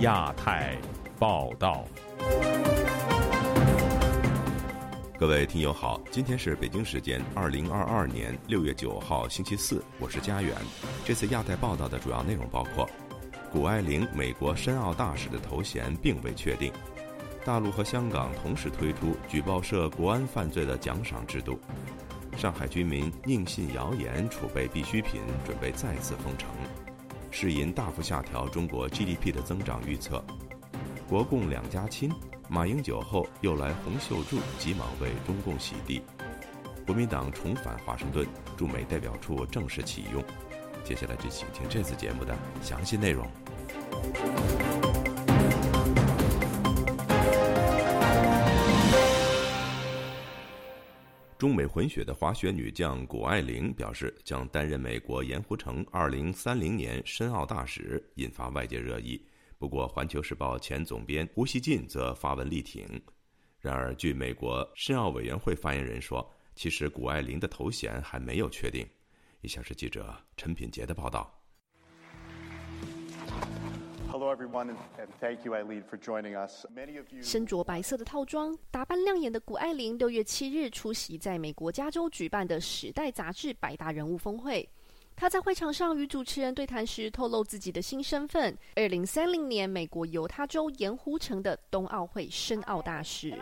亚太报道。各位听友好，今天是北京时间二零二二年六月九号星期四，我是佳远。这次亚太报道的主要内容包括：谷爱凌美国申奥大使的头衔并未确定；大陆和香港同时推出举报涉国安犯罪的奖赏制度；上海居民宁信谣言储备必需品，准备再次封城；世银大幅下调中国 GDP 的增长预测；国共两家亲。马英九后又来洪秀柱，急忙为中共洗地。国民党重返华盛顿，驻美代表处正式启用。接下来就请听这次节目的详细内容。中美混血的滑雪女将谷爱凌表示，将担任美国盐湖城2030年申奥大使，引发外界热议。不过，《环球时报》前总编胡锡进则发文力挺。然而，据美国申奥委员会发言人说，其实谷爱凌的头衔还没有确定。以下是记者陈品杰的报道。Hello everyone, and thank you, Eileen, for joining us. Many of you 身着白色的套装、打扮亮眼的谷爱凌，六月七日出席在美国加州举办的《时代》杂志百大人物峰会。她在会场上与主持人对谈时透露自己的新身份：二零三零年美国犹他州盐湖城的冬奥会申奥大使。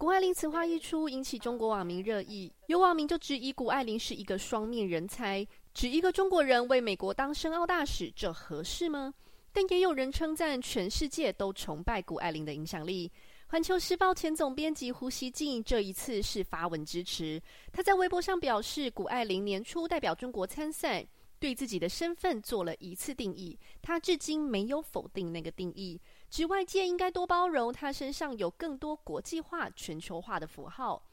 谷爱凌此话一出，引起中国网民热议。有网民就质疑谷爱凌是一个双面人才，指一个中国人为美国当申奥大使，这合适吗？但也有人称赞全世界都崇拜谷爱凌的影响力。环球时报前总编辑胡锡进这一次是发文支持。他在微博上表示，谷爱凌年初代表中国参赛，对自己的身份做了一次定义，他至今没有否定那个定义，指外界应该多包容他身上有更多国际化、全球化的符号，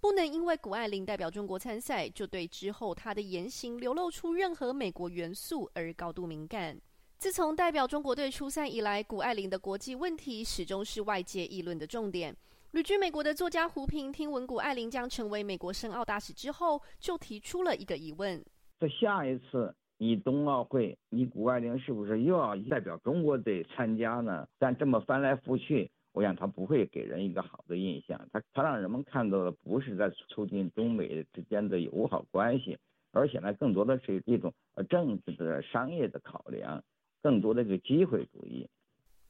不能因为谷爱凌代表中国参赛，就对之后他的言行流露出任何美国元素而高度敏感。自从代表中国队出赛以来，谷爱凌的国际问题始终是外界议论的重点。旅居美国的作家胡平听闻谷爱凌将成为美国申奥大使之后，就提出了一个疑问：在下一次你冬奥会，你谷爱凌是不是又要代表中国队参加呢？但这么翻来覆去，我想他不会给人一个好的印象。他他让人们看到的不是在促进中美之间的友好关系，而且呢，更多的是一种呃政治的、商业的考量。更多的是机会主义。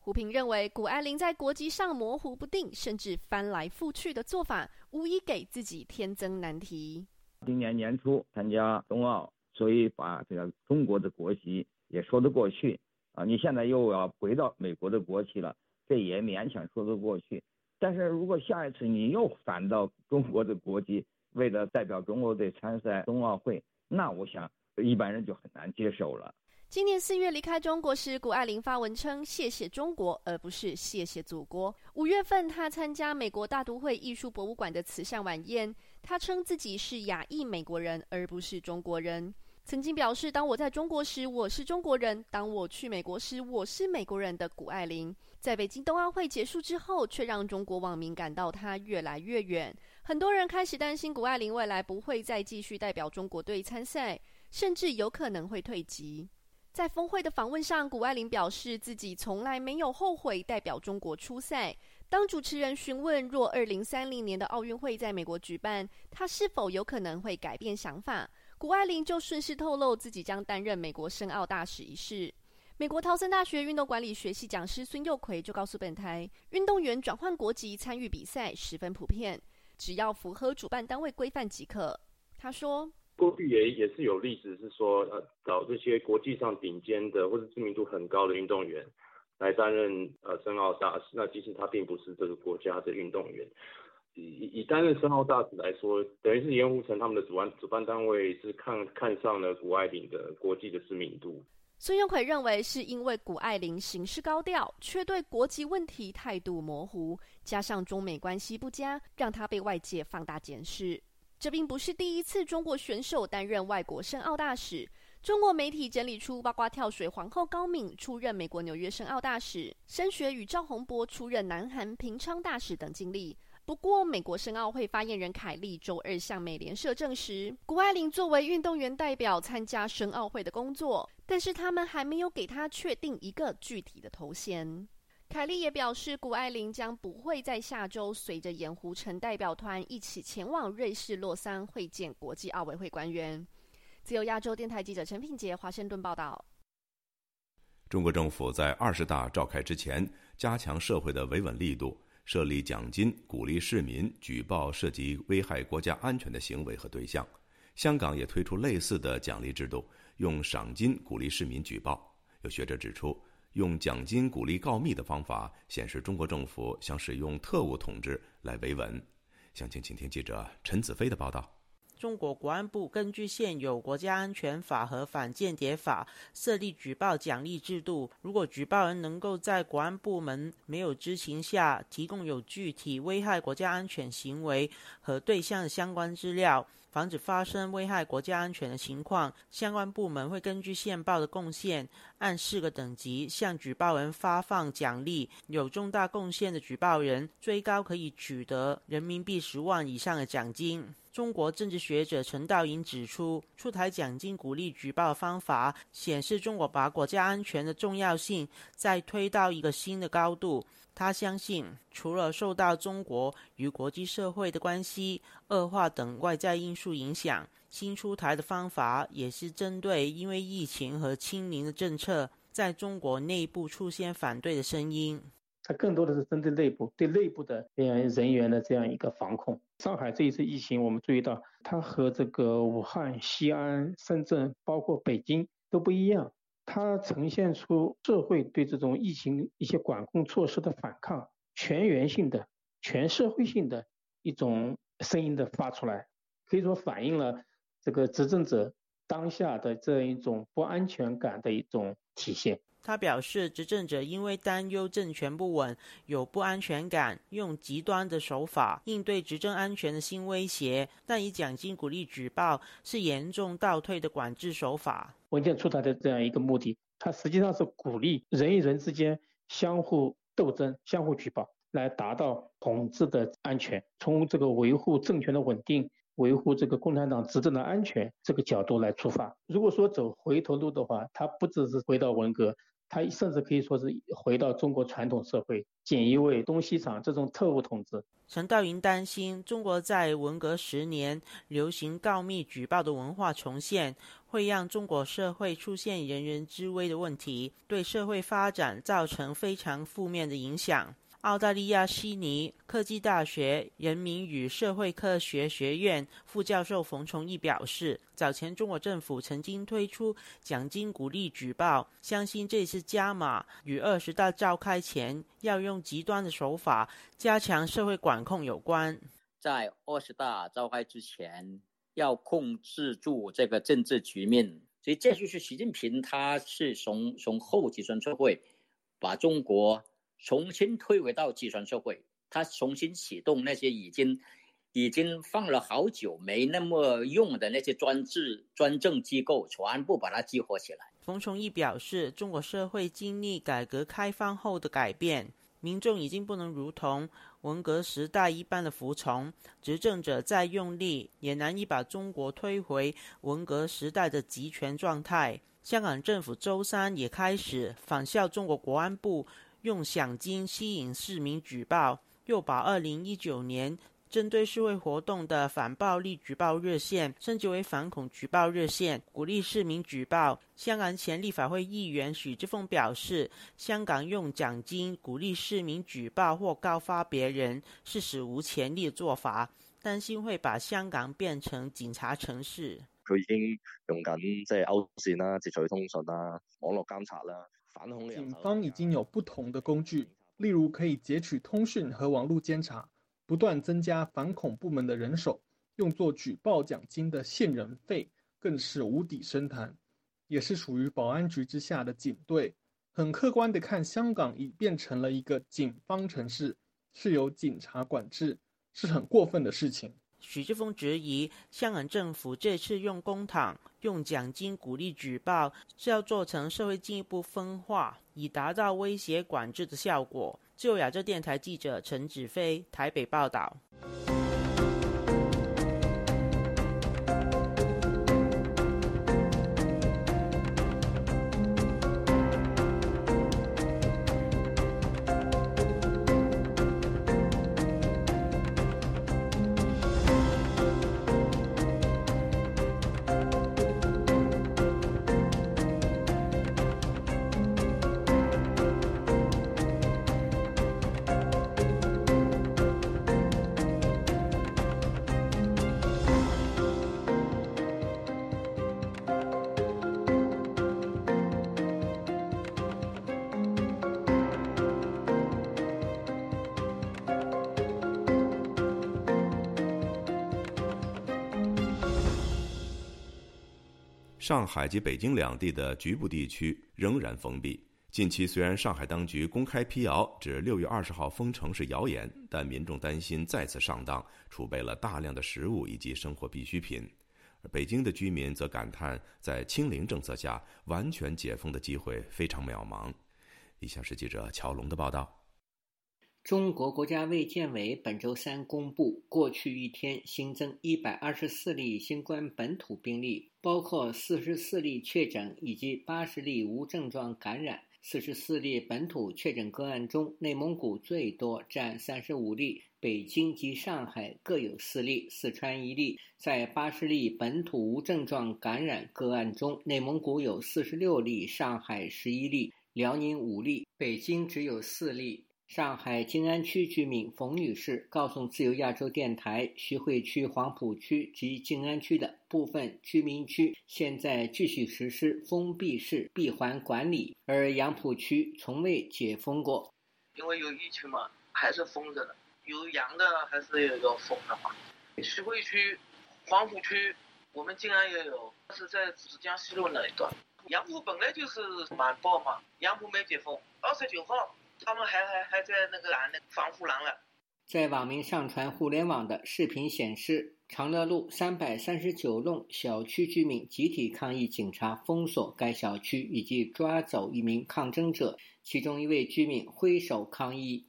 胡平认为，谷爱凌在国籍上模糊不定，甚至翻来覆去的做法，无疑给自己添增难题。今年年初参加冬奥，所以把这个中国的国籍也说得过去啊。你现在又要回到美国的国旗了，这也勉强说得过去。但是如果下一次你又返到中国的国籍，为了代表中国队参赛冬奥会，那我想一般人就很难接受了。今年四月离开中国时，谷爱凌发文称：“谢谢中国，而不是谢谢祖国。”五月份，她参加美国大都会艺术博物馆的慈善晚宴，她称自己是亚裔美国人，而不是中国人。曾经表示：“当我在中国时，我是中国人；当我去美国时，我是美国人。”的谷爱凌，在北京冬奥会结束之后，却让中国网民感到她越来越远。很多人开始担心谷爱凌未来不会再继续代表中国队参赛，甚至有可能会退籍。在峰会的访问上，谷爱凌表示自己从来没有后悔代表中国出赛。当主持人询问若二零三零年的奥运会在美国举办，她是否有可能会改变想法，谷爱凌就顺势透露自己将担任美国申奥大使一事。美国陶森大学运动管理学系讲师孙佑奎就告诉本台，运动员转换国籍参与比赛十分普遍，只要符合主办单位规范即可。他说。过去也也是有例子，是说呃找这些国际上顶尖的或者知名度很高的运动员来担任呃申奥大使。那其实他并不是这个国家的运动员，以以担任申奥大使来说，等于是盐湖城他们的主办主办单位是看看上了谷爱凌的国际的知名度。孙永奎认为是因为谷爱凌行事高调，却对国籍问题态度模糊，加上中美关系不佳，让他被外界放大检视。这并不是第一次中国选手担任外国申奥大使。中国媒体整理出八卦跳水皇后高敏出任美国纽约申奥大使，申学与赵宏博出任南韩平昌大使等经历。不过，美国申奥会发言人凯利周二向美联社证实，谷爱凌作为运动员代表参加申奥会的工作，但是他们还没有给他确定一个具体的头衔。凯利也表示，谷爱凌将不会在下周随着盐湖城代表团一起前往瑞士洛桑会见国际奥委会官员。自由亚洲电台记者陈品杰华盛顿报道。中国政府在二十大召开之前，加强社会的维稳力度。设立奖金，鼓励市民举报涉及危害国家安全的行为和对象。香港也推出类似的奖励制度，用赏金鼓励市民举报。有学者指出，用奖金鼓励告密的方法，显示中国政府想使用特务统治来维稳。详情，请听记者陈子飞的报道。中国国安部根据现有国家安全法和反间谍法设立举报奖励制度。如果举报人能够在国安部门没有知情下提供有具体危害国家安全行为和对象相关资料，防止发生危害国家安全的情况，相关部门会根据线报的贡献，按四个等级向举报人发放奖励。有重大贡献的举报人，最高可以取得人民币十万以上的奖金。中国政治学者陈道颖指出，出台奖金鼓励举报方法，显示中国把国家安全的重要性再推到一个新的高度。他相信，除了受到中国与国际社会的关系恶化等外在因素影响，新出台的方法也是针对因为疫情和清零的政策，在中国内部出现反对的声音。它更多的是针对内部，对内部的这样人员的这样一个防控。上海这一次疫情，我们注意到它和这个武汉、西安、深圳，包括北京都不一样。它呈现出社会对这种疫情一些管控措施的反抗，全员性的、全社会性的一种声音的发出来，可以说反映了这个执政者当下的这样一种不安全感的一种体现。他表示，执政者因为担忧政权不稳，有不安全感，用极端的手法应对执政安全的新威胁。但以奖金鼓励举报是严重倒退的管制手法。文件出台的这样一个目的，它实际上是鼓励人与人之间相互斗争、相互举报，来达到统治的安全。从这个维护政权的稳定、维护这个共产党执政的安全这个角度来出发。如果说走回头路的话，它不只是回到文革。他甚至可以说是回到中国传统社会，锦衣卫、东西厂这种特务统治。陈道云担心，中国在文革十年流行告密举报的文化重现，会让中国社会出现人人自危的问题，对社会发展造成非常负面的影响。澳大利亚悉尼科技大学人民与社会科学学院副教授冯崇义表示，早前中国政府曾经推出奖金鼓励举报，相信这次加码与二十大召开前要用极端的手法加强社会管控有关。在二十大召开之前，要控制住这个政治局面，所以这就是习近平他是从从后计算社会把中国。重新推回到计算社会，他重新启动那些已经已经放了好久没那么用的那些专制专政机构，全部把它激活起来。冯崇义表示，中国社会经历改革开放后的改变，民众已经不能如同文革时代一般的服从，执政者再用力也难以把中国推回文革时代的集权状态。香港政府周三也开始仿效中国国安部。用奖金吸引市民举报，又把二零一九年针对社会活动的反暴力举报热线升级为反恐举报热线，鼓励市民举报。香港前立法会议员许志峰表示，香港用奖金鼓励市民举报或告发别人是史无前例做法，担心会把香港变成警察城市。佢已經用緊即係歐線啦、截取通訊啦、網絡監察啦。警方已经有不同的工具，例如可以截取通讯和网络监察，不断增加反恐部门的人手，用作举报奖金的线人费更是无底深潭，也是属于保安局之下的警队。很客观的看，香港已变成了一个警方城市，是由警察管制，是很过分的事情。许志峰质疑，香港政府这次用公帑、用奖金鼓励举报，是要做成社会进一步分化，以达到威胁管制的效果。自由亚洲电台记者陈子飞台北报道。上海及北京两地的局部地区仍然封闭。近期虽然上海当局公开辟谣，指六月二十号封城是谣言，但民众担心再次上当，储备了大量的食物以及生活必需品。北京的居民则感叹，在清零政策下，完全解封的机会非常渺茫。以下是记者乔龙的报道。中国国家卫健委本周三公布，过去一天新增一百二十四例新冠本土病例，包括四十四例确诊以及八十例无症状感染。四十四例本土确诊个案中，内蒙古最多，占三十五例；北京及上海各有四例，四川一例。在八十例本土无症状感染个案中，内蒙古有四十六例，上海十一例，辽宁五例，北京只有四例。上海静安区居民冯女士告诉自由亚洲电台，徐汇区、黄浦区及静安区的部分居民区现在继续实施封闭式闭环管理，而杨浦区从未解封过。因为有疫情嘛，还是封着的，有阳的还是有要封的嘛。徐汇区、黄浦区，我们静安也有，是在芷江西路那一段。杨浦本来就是满报嘛，杨浦没解封，二十九号。他们还还还在那个拦那个防护栏了。在网民上传互联网的视频显示，长乐路三百三十九弄小区居民集体抗议警察封锁该小区以及抓走一名抗争者，其中一位居民挥手抗议。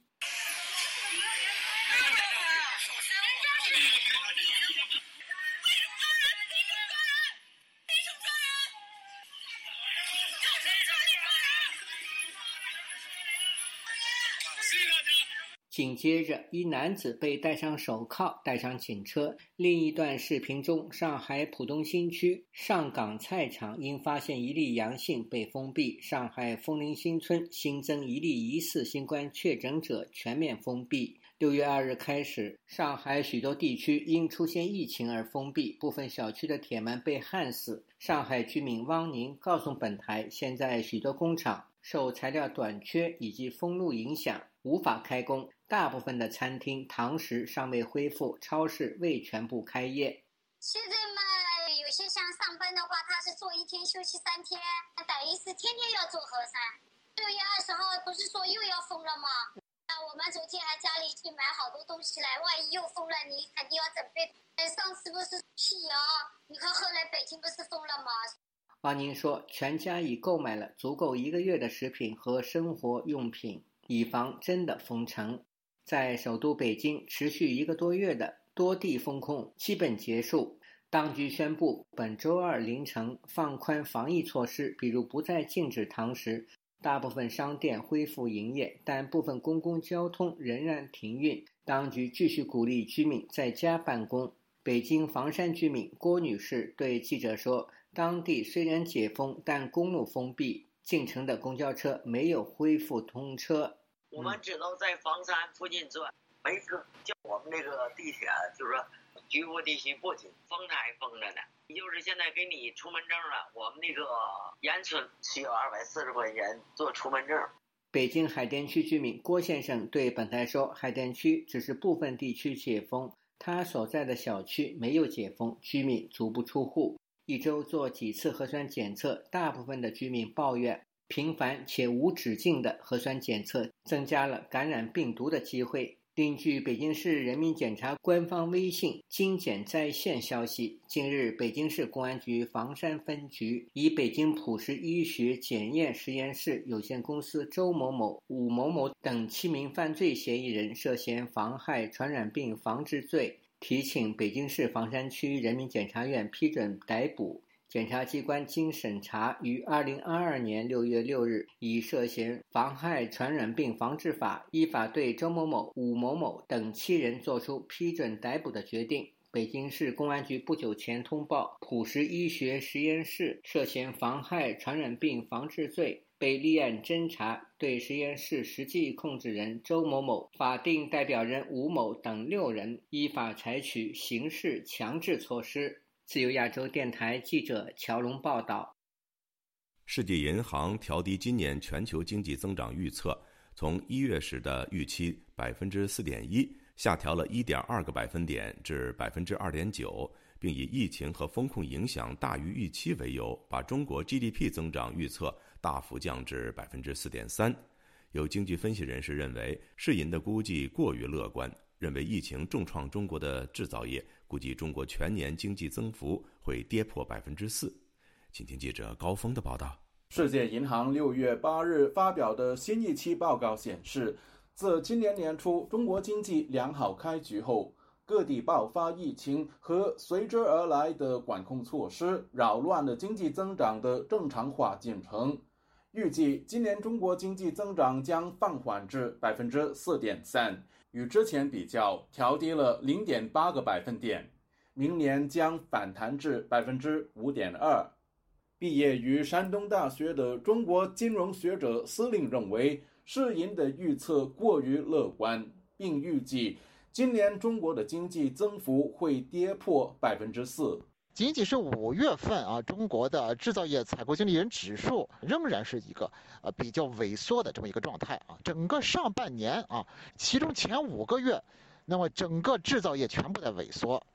紧接着，一男子被戴上手铐带上警车。另一段视频中，上海浦东新区上港菜场因发现一例阳性被封闭；上海枫林新村新增一例疑似新冠确诊者，全面封闭。六月二日开始，上海许多地区因出现疫情而封闭，部分小区的铁门被焊死。上海居民汪宁告诉本台，现在许多工厂受材料短缺以及封路影响，无法开工。大部分的餐厅堂食尚未恢复，超市未全部开业。现在嘛，有些像上班的话，他是做一天休息三天，等于是天天要做核酸。六月二十号不是说又要封了吗？那我们昨天还家里去买好多东西来，万一又封了，你肯定要准备。上次不是辟谣，你看后来北京不是封了吗？王宁说，全家已购买了足够一个月的食品和生活用品，以防真的封城。在首都北京持续一个多月的多地封控基本结束，当局宣布本周二凌晨放宽防疫措施，比如不再禁止堂食，大部分商店恢复营业，但部分公共交通仍然停运。当局继续鼓励居民在家办公。北京房山居民郭女士对记者说：“当地虽然解封，但公路封闭，进城的公交车没有恢复通车。”我们只能在房山附近转，没车。叫我们那个地铁，就是说局部地区不停封还封着呢。就是现在给你出门证了，我们那个延村需要二百四十块钱做出门证。北京海淀区居民郭先生对本台说：“海淀区只是部分地区解封，他所在的小区没有解封，居民足不出户，一周做几次核酸检测。大部分的居民抱怨。”频繁且无止境的核酸检测增加了感染病毒的机会。另据北京市人民检察官方微信“精检在线”消息，近日，北京市公安局房山分局以北京普实医学检验实验室有限公司周某某、武某某等七名犯罪嫌疑人涉嫌妨害传染病防治罪，提请北京市房山区人民检察院批准逮捕。检察机关经审查，于二零二二年六月六日，以涉嫌妨害传染病防治法，依法对周某某、武某某等七人作出批准逮捕的决定。北京市公安局不久前通报，普实医学实验室涉嫌妨害传染病防治罪，被立案侦查，对实验室实际控制人周某某、法定代表人吴某等六人，依法采取刑事强制措施。自由亚洲电台记者乔龙报道：世界银行调低今年全球经济增长预测，从一月时的预期百分之四点一，下调了一点二个百分点至百分之二点九，并以疫情和风控影响大于预期为由，把中国 GDP 增长预测大幅降至百分之四点三。有经济分析人士认为，世银的估计过于乐观，认为疫情重创中国的制造业。估计中国全年经济增幅会跌破百分之四。请听记者高峰的报道。世界银行六月八日发表的新一期报告显示，自今年年初中国经济良好开局后，各地爆发疫情和随之而来的管控措施，扰乱了经济增长的正常化进程。预计今年中国经济增长将放缓至百分之四点三。与之前比较，调低了零点八个百分点，明年将反弹至百分之五点二。毕业于山东大学的中国金融学者司令认为，世银的预测过于乐观，并预计今年中国的经济增幅会跌破百分之四。仅仅是五月份啊，中国的制造业采购经理人指数仍然是一个呃比较萎缩的这么一个状态啊。整个上半年啊，其中前五个月，那么整个制造业全部在萎缩，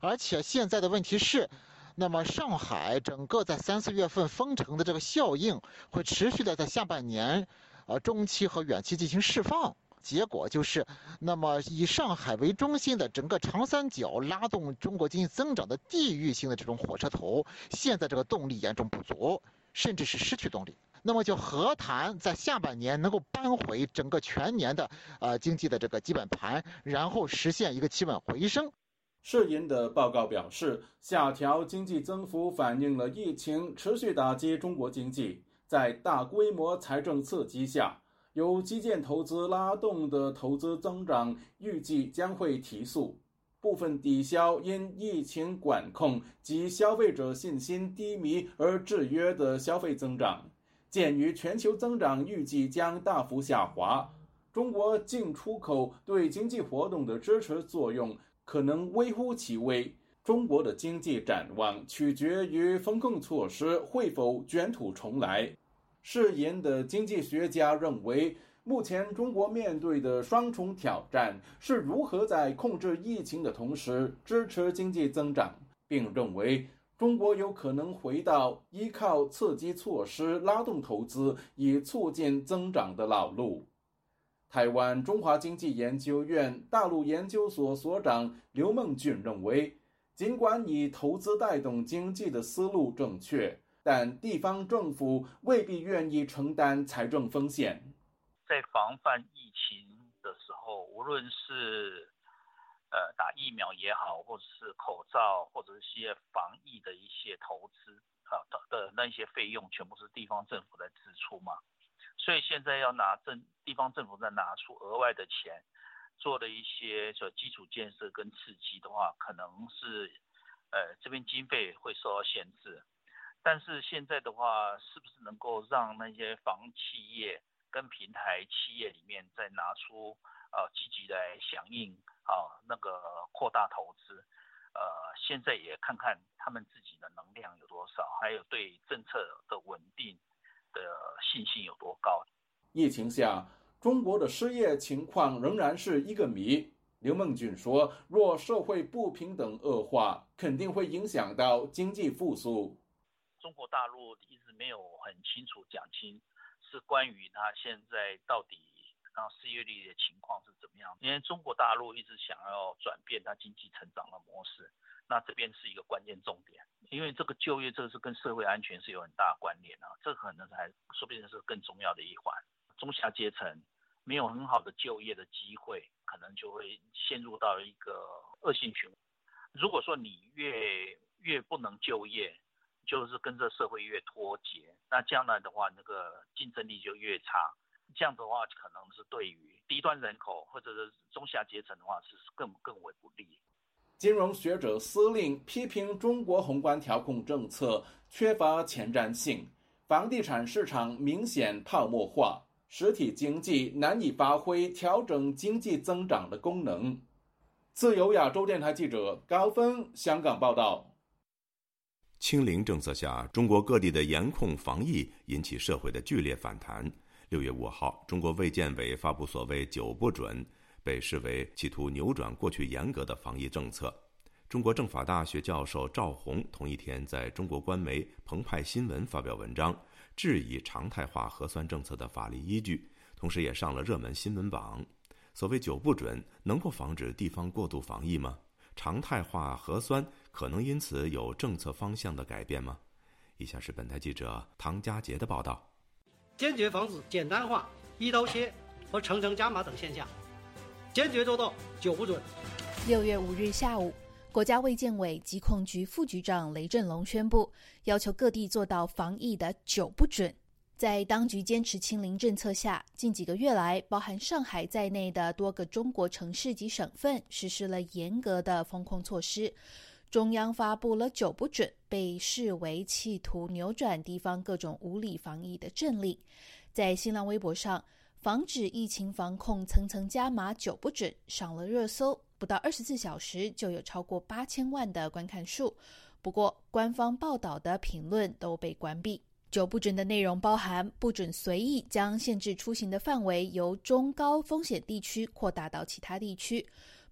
而且现在的问题是，那么上海整个在三四月份封城的这个效应会持续的在下半年，呃中期和远期进行释放。结果就是，那么以上海为中心的整个长三角拉动中国经济增长的地域性的这种火车头，现在这个动力严重不足，甚至是失去动力。那么就何谈在下半年能够扳回整个全年的呃经济的这个基本盘，然后实现一个企稳回升？世银的报告表示，下调经济增幅反映了疫情持续打击中国经济，在大规模财政刺激下。由基建投资拉动的投资增长预计将会提速，部分抵消因疫情管控及消费者信心低迷而制约的消费增长。鉴于全球增长预计将大幅下滑，中国进出口对经济活动的支持作用可能微乎其微。中国的经济展望取决于风控措施会否卷土重来。世银的经济学家认为，目前中国面对的双重挑战是如何在控制疫情的同时支持经济增长，并认为中国有可能回到依靠刺激措施拉动投资以促进增长的老路。台湾中华经济研究院大陆研究所所长刘梦俊认为，尽管以投资带动经济的思路正确。但地方政府未必愿意承担财政风险。在防范疫情的时候，无论是呃打疫苗也好，或者是口罩，或者是些防疫的一些投资啊的的那些费用，全部是地方政府在支出嘛。所以现在要拿政地方政府再拿出额外的钱，做的一些说基础建设跟刺激的话，可能是呃这边经费会受到限制。但是现在的话，是不是能够让那些房企业跟平台企业里面再拿出呃积极来响应啊那个扩大投资？呃，现在也看看他们自己的能量有多少，还有对政策的稳定的信心有多高。疫情下，中国的失业情况仍然是一个谜。刘梦俊说：“若社会不平等恶化，肯定会影响到经济复苏。”中国大陆一直没有很清楚讲清，是关于他现在到底啊然后失业率的情况是怎么样？因为中国大陆一直想要转变它经济成长的模式，那这边是一个关键重点。因为这个就业，这个是跟社会安全是有很大关联啊，这可能还说不定是更重要的一环。中下阶层没有很好的就业的机会，可能就会陷入到一个恶性循环。如果说你越越不能就业，就是跟这社会越脱节，那将来的话，那个竞争力就越差。这样的话，可能是对于低端人口或者是中下阶层的话，是更更为不利。金融学者司令批评中国宏观调控政策缺乏前瞻性，房地产市场明显泡沫化，实体经济难以发挥调整经济增长的功能。自由亚洲电台记者高峰香港报道。清零政策下，中国各地的严控防疫引起社会的剧烈反弹。六月五号，中国卫健委发布所谓“九不准”。被视为企图扭转过去严格的防疫政策。中国政法大学教授赵红同一天在中国官媒澎湃新闻发表文章，质疑常态化核酸政策的法律依据，同时也上了热门新闻榜。所谓“九不准”，能够防止地方过度防疫吗？常态化核酸可能因此有政策方向的改变吗？以下是本台记者唐佳杰的报道：坚决防止简单化、一刀切和层层加码等现象。坚决做到九不准。六月五日下午，国家卫健委疾控局副局长雷振龙宣布，要求各地做到防疫的九不准。在当局坚持清零政策下，近几个月来，包含上海在内的多个中国城市及省份实施了严格的封控措施。中央发布了九不准，被视为企图扭转地方各种无理防疫的政令。在新浪微博上。防止疫情防控层层加码九不准上了热搜，不到二十四小时就有超过八千万的观看数。不过，官方报道的评论都被关闭。九不准的内容包含：不准随意将限制出行的范围由中高风险地区扩大到其他地区；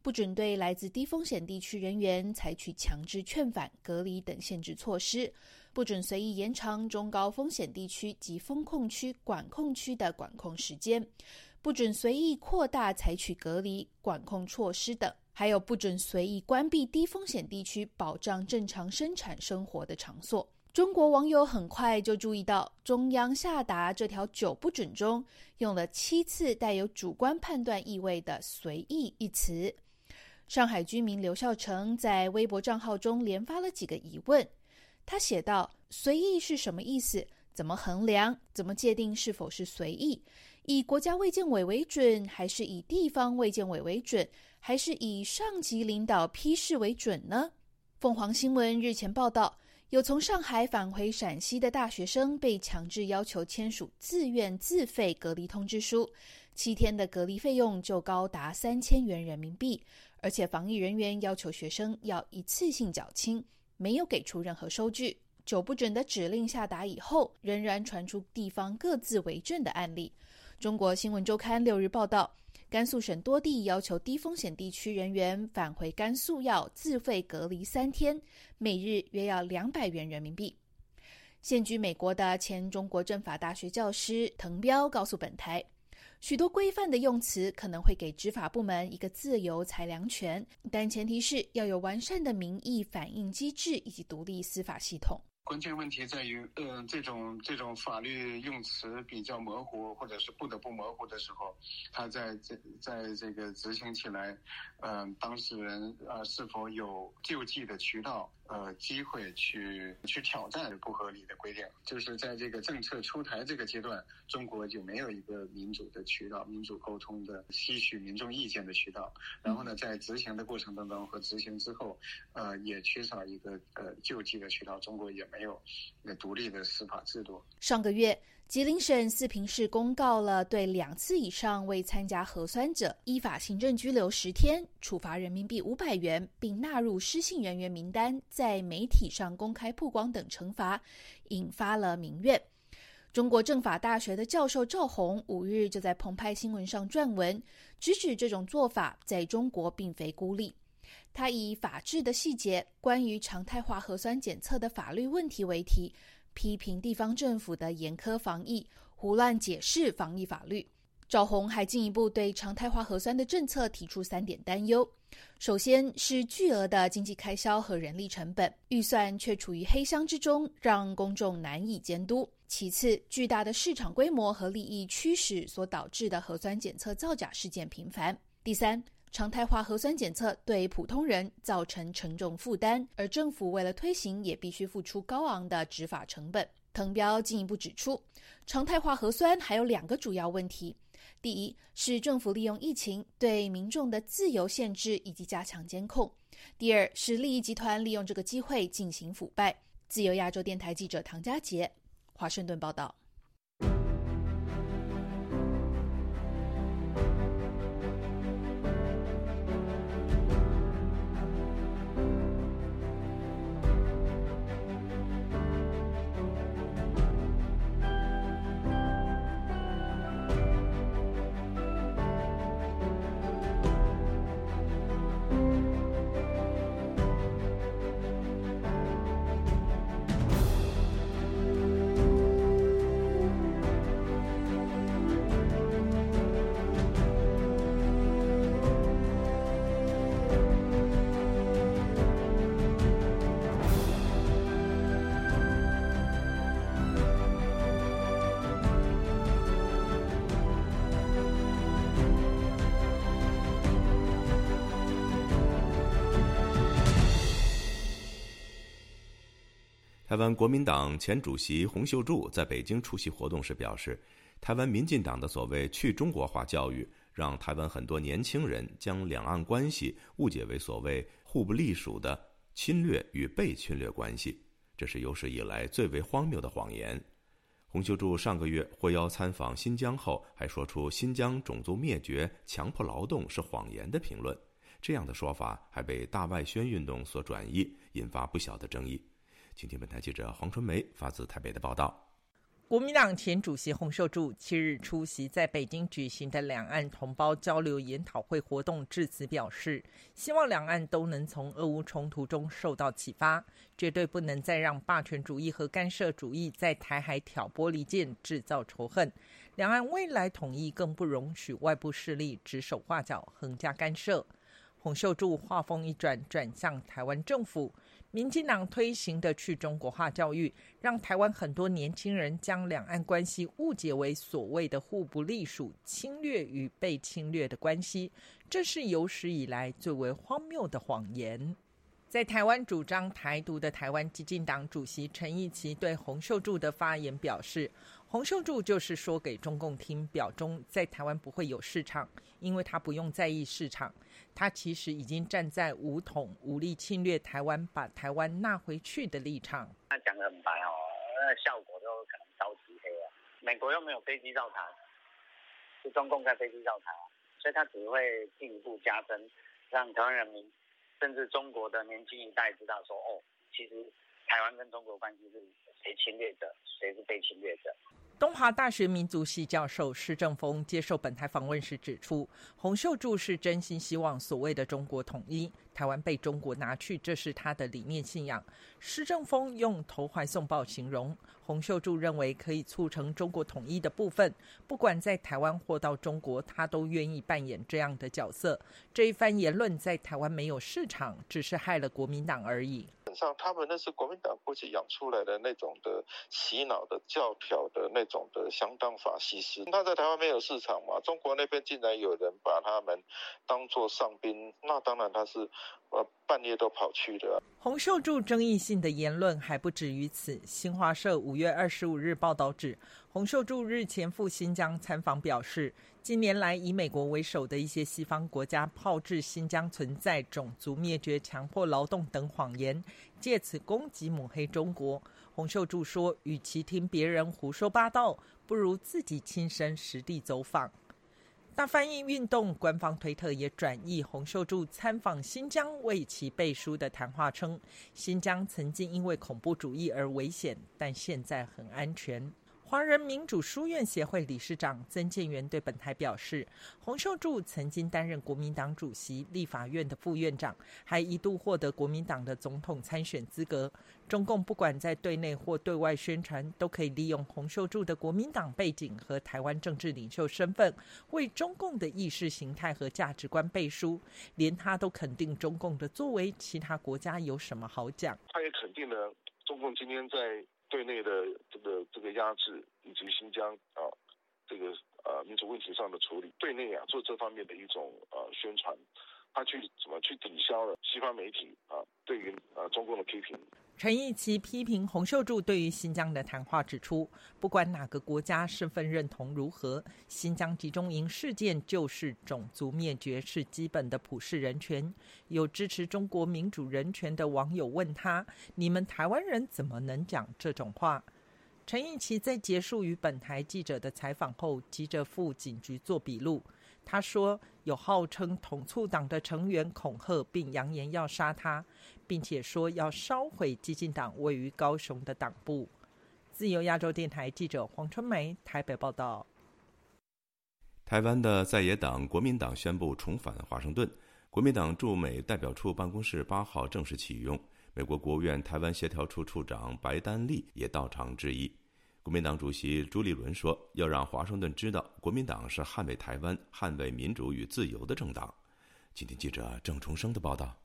不准对来自低风险地区人员采取强制劝返、隔离等限制措施。不准随意延长中高风险地区及风控区、管控区的管控时间；不准随意扩大采取隔离管控措施等；还有不准随意关闭低风险地区保障正常生产生活的场所。中国网友很快就注意到，中央下达这条“九不准”中用了七次带有主观判断意味的“随意”一词。上海居民刘孝成在微博账号中连发了几个疑问。他写道：“随意是什么意思？怎么衡量？怎么界定是否是随意？以国家卫健委为准，还是以地方卫健委为准，还是以上级领导批示为准呢？”凤凰新闻日前报道，有从上海返回陕西的大学生被强制要求签署自愿自费隔离通知书，七天的隔离费用就高达三千元人民币，而且防疫人员要求学生要一次性缴清。没有给出任何收据。九不准的指令下达以后，仍然传出地方各自为政的案例。中国新闻周刊六日报道，甘肃省多地要求低风险地区人员返回甘肃要自费隔离三天，每日约要两百元人民币。现居美国的前中国政法大学教师滕彪告诉本台。许多规范的用词可能会给执法部门一个自由裁量权，但前提是要有完善的民意反映机制以及独立司法系统。关键问题在于，呃，这种这种法律用词比较模糊，或者是不得不模糊的时候，他在这在这个执行起来，嗯，当事人啊是否有救济的渠道？呃，机会去去挑战不合理的规定，就是在这个政策出台这个阶段，中国就没有一个民主的渠道、民主沟通的、吸取民众意见的渠道。然后呢，在执行的过程当中和执行之后，呃，也缺少一个呃救济的渠道。中国也没有一个独立的司法制度。上个月。吉林省四平市公告了对两次以上未参加核酸者依法行政拘留十天，处罚人民币五百元，并纳入失信人员名单，在媒体上公开曝光等惩罚，引发了民怨。中国政法大学的教授赵红五日就在澎湃新闻上撰文，直指这种做法在中国并非孤立。他以法治的细节、关于常态化核酸检测的法律问题为题。批评地方政府的严苛防疫、胡乱解释防疫法律。赵红还进一步对常态化核酸的政策提出三点担忧：首先是巨额的经济开销和人力成本，预算却处于黑箱之中，让公众难以监督；其次，巨大的市场规模和利益驱使所导致的核酸检测造假事件频繁；第三，常态化核酸检测对普通人造成沉重负担，而政府为了推行，也必须付出高昂的执法成本。滕彪进一步指出，常态化核酸还有两个主要问题。第一是政府利用疫情对民众的自由限制以及加强监控；第二是利益集团利用这个机会进行腐败。自由亚洲电台记者唐佳杰，华盛顿报道。台湾国民党前主席洪秀柱在北京出席活动时表示，台湾民进党的所谓去中国化教育，让台湾很多年轻人将两岸关系误解为所谓互不隶属的侵略与被侵略关系，这是有史以来最为荒谬的谎言。洪秀柱上个月获邀参访新疆后，还说出新疆种族灭绝、强迫劳动是谎言的评论，这样的说法还被大外宣运动所转移，引发不小的争议。请听本台记者黄春梅发自台北的报道。国民党前主席洪秀柱七日出席在北京举行的两岸同胞交流研讨会活动，致辞表示，希望两岸都能从俄乌冲突中受到启发，绝对不能再让霸权主义和干涉主义在台海挑拨离间、制造仇恨。两岸未来统一更不容许外部势力指手画脚、横加干涉。洪秀柱话锋一转，转向台湾政府。民进党推行的去中国化教育，让台湾很多年轻人将两岸关系误解为所谓的互不隶属、侵略与被侵略的关系，这是有史以来最为荒谬的谎言。在台湾主张台独的台湾激进党主席陈义奇对洪秀柱的发言表示。洪秀柱就是说给中共听，表中在台湾不会有市场，因为他不用在意市场。他其实已经站在武统、武力侵略台湾、把台湾纳回去的立场。他讲的很白哦，那效果都可能超级黑啊。美国又没有飞机造台，是中共在飞机造台，所以他只会进一步加深，让台湾人民甚至中国的年轻一代知道说，哦，其实台湾跟中国关系是谁侵略者，谁是被侵略者。东华大学民族系教授施正峰接受本台访问时指出，洪秀柱是真心希望所谓的中国统一，台湾被中国拿去，这是他的理念信仰。施正峰用投怀送抱形容洪秀柱认为可以促成中国统一的部分，不管在台湾或到中国，他都愿意扮演这样的角色。这一番言论在台湾没有市场，只是害了国民党而已。上他们那是国民党过去养出来的那种的洗脑的教条的那种的相当法西斯，他在台湾没有市场嘛？中国那边竟然有人把他们当做上宾，那当然他是呃半夜都跑去的。洪秀柱争议性的言论还不止于此。新华社五月二十五日报道指，洪秀柱日前赴新疆参访，表示。近年来，以美国为首的一些西方国家炮制新疆存在种族灭绝、强迫劳动等谎言，借此攻击抹黑中国。洪秀柱说：“与其听别人胡说八道，不如自己亲身实地走访。”大翻译运动官方推特也转译洪秀柱参访新疆为其背书的谈话称：“新疆曾经因为恐怖主义而危险，但现在很安全。”华人民主书院协会理事长曾建元对本台表示，洪秀柱曾经担任国民党主席、立法院的副院长，还一度获得国民党的总统参选资格。中共不管在对内或对外宣传，都可以利用洪秀柱的国民党背景和台湾政治领袖身份，为中共的意识形态和价值观背书。连他都肯定中共的作为，其他国家有什么好讲？他也肯定了中共今天在。对内的这个这个压制，以及新疆啊这个呃民族问题上的处理，对内啊做这方面的一种呃宣传，他去怎么去抵消了西方媒体啊对于呃中共的批评。陈义奇批评洪秀柱对于新疆的谈话指出，不管哪个国家身份认同如何，新疆集中营事件就是种族灭绝，是基本的普世人权。有支持中国民主人权的网友问他：“你们台湾人怎么能讲这种话？”陈义奇在结束与本台记者的采访后，急着赴警局做笔录。他说：“有号称统促党的成员恐吓并扬言要杀他，并且说要烧毁激进党位于高雄的党部。”自由亚洲电台记者黄春梅台北报道。台湾的在野党国民党宣布重返华盛顿，国民党驻美代表处办公室八号正式启用，美国国务院台湾协调处处长白丹利也到场致意。国民党主席朱立伦说：“要让华盛顿知道，国民党是捍卫台湾、捍卫民主与自由的政党。”今天记者郑重生的报道：“，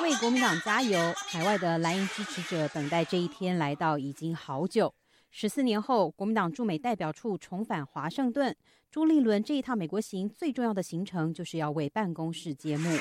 为国民党加油！海外的蓝营支持者等待这一天来到已经好久。十四年后，国民党驻美代表处重返华盛顿。朱立伦这一趟美国行最重要的行程，就是要为办公室揭幕。”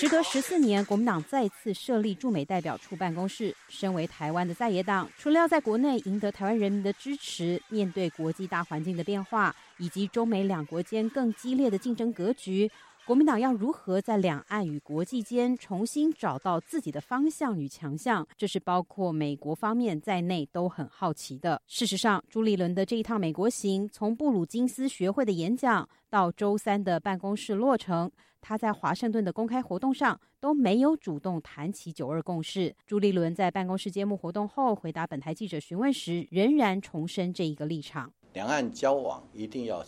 时隔十四年，国民党再次设立驻美代表处办公室。身为台湾的在野党，除了要在国内赢得台湾人民的支持，面对国际大环境的变化以及中美两国间更激烈的竞争格局，国民党要如何在两岸与国际间重新找到自己的方向与强项？这是包括美国方面在内都很好奇的。事实上，朱立伦的这一趟美国行，从布鲁金斯学会的演讲到周三的办公室落成。他在华盛顿的公开活动上都没有主动谈起九二共识。朱立伦在办公室揭幕活动后回答本台记者询问时，仍然重申这一个立场：两岸交往一定要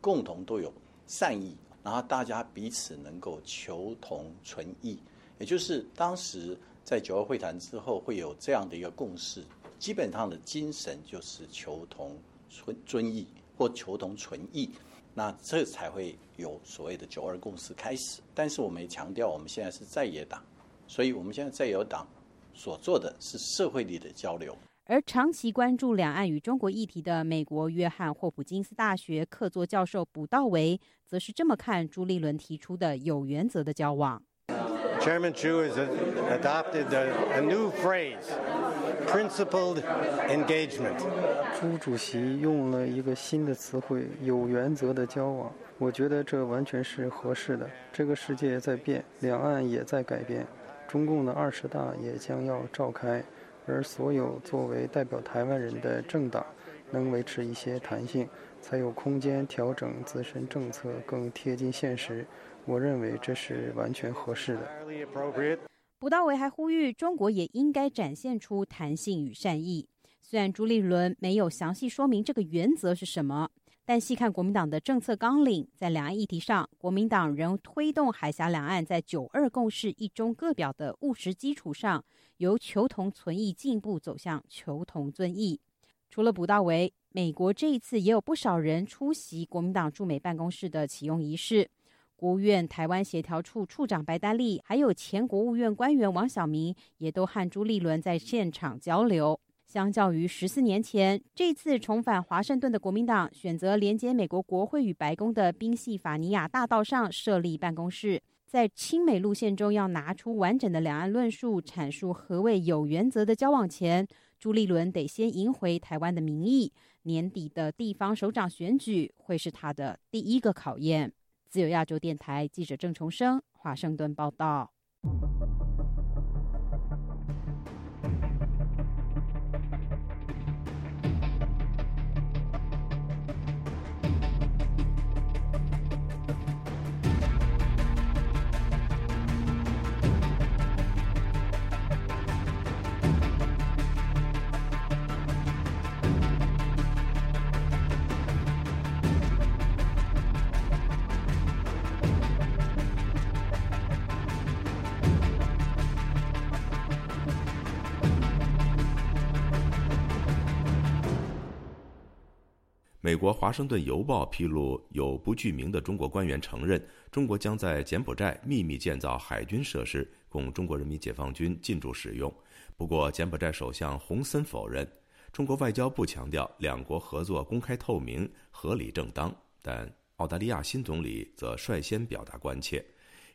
共同都有善意，然后大家彼此能够求同存异。也就是当时在九二会谈之后会有这样的一个共识，基本上的精神就是求同存尊异或求同存异。那这才会有所谓的九二共识开始，但是我们也强调，我们现在是在野党，所以我们现在在野党所做的是社会里的交流。而长期关注两岸与中国议题的美国约翰霍普金斯大学客座教授卜道维，则是这么看朱立伦提出的有原则的交往。Chairman Chu has adopted a new phrase. Principled engagement。朱主席用了一个新的词汇“有原则的交往”，我觉得这完全是合适的。这个世界在变，两岸也在改变，中共的二十大也将要召开，而所有作为代表台湾人的政党，能维持一些弹性，才有空间调整自身政策，更贴近现实。我认为这是完全合适的。卜道维还呼吁，中国也应该展现出弹性与善意。虽然朱立伦没有详细说明这个原则是什么，但细看国民党的政策纲领，在两岸议题上，国民党仍推动海峡两岸在“九二共识”一中各表的务实基础上，由求同存异进一步走向求同尊异。除了卜道维，美国这一次也有不少人出席国民党驻美办公室的启用仪式。国务院台湾协调处处长白丹利，还有前国务院官员王晓明，也都和朱立伦在现场交流。相较于十四年前，这次重返华盛顿的国民党选择连接美国国会与白宫的宾夕法尼亚大道上设立办公室，在亲美路线中要拿出完整的两岸论述，阐述何谓有原则的交往前，朱立伦得先赢回台湾的民意。年底的地方首长选举会是他的第一个考验。自由亚洲电台记者郑重生华盛顿报道。美国《华盛顿邮报》披露，有不具名的中国官员承认，中国将在柬埔寨秘密建造海军设施，供中国人民解放军进驻使用。不过，柬埔寨首相洪森否认。中国外交部强调，两国合作公开透明、合理正当。但澳大利亚新总理则率先表达关切。